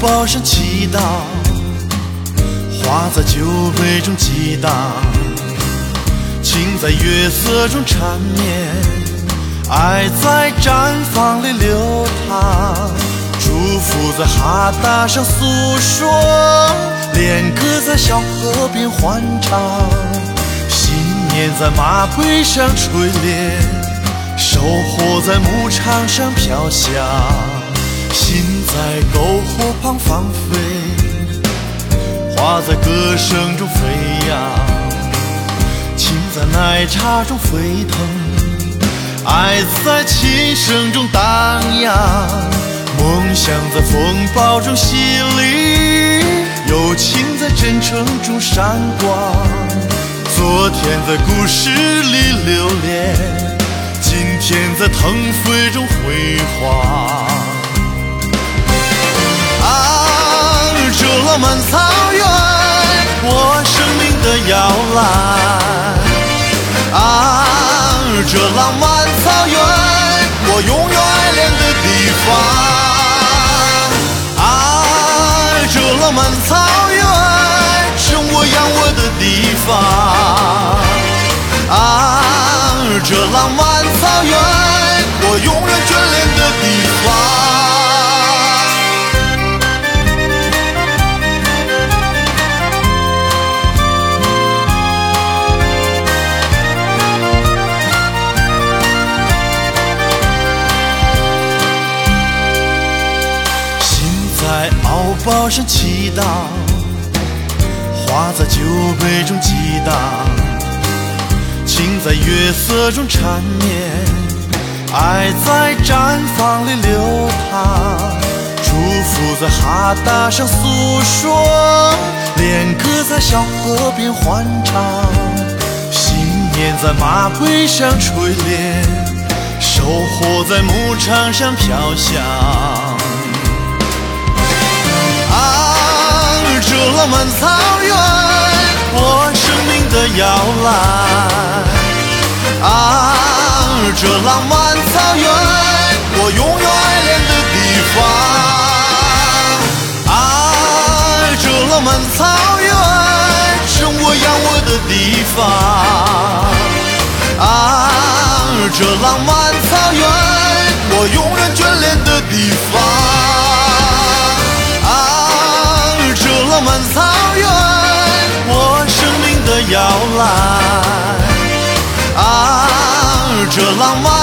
宝声祈祷，花在酒杯中激荡，情在月色中缠绵，爱在毡房里流淌，祝福在哈达上诉说，恋歌在小河边欢唱，信念在马背上锤炼，收获在牧场上飘香。心在篝火旁放飞，花在歌声中飞扬，情在奶茶中沸腾，爱在琴声中荡漾，梦想在风暴中洗礼，友情在真诚中闪光，昨天在故事里留恋，今天在腾飞中辉煌。浪漫草原，我生命的摇篮。啊，这浪漫草原，我永远爱恋的地方。啊，这浪漫草原，生我养我的地方。啊，这浪漫草原，我永远眷恋的地方。在敖包上祈祷，花在酒杯中激荡，情在月色中缠绵，爱在毡房里流淌，祝福在哈达上诉说，恋歌在小河边欢唱，信念在马背上锤炼，收获在牧场上飘香。漫草原，我生命的摇篮。啊，这浪漫草原，我永远爱恋的地方。啊，这浪漫草原，是我仰卧的地方。啊，这浪漫草原，命的摇篮。啊，这浪漫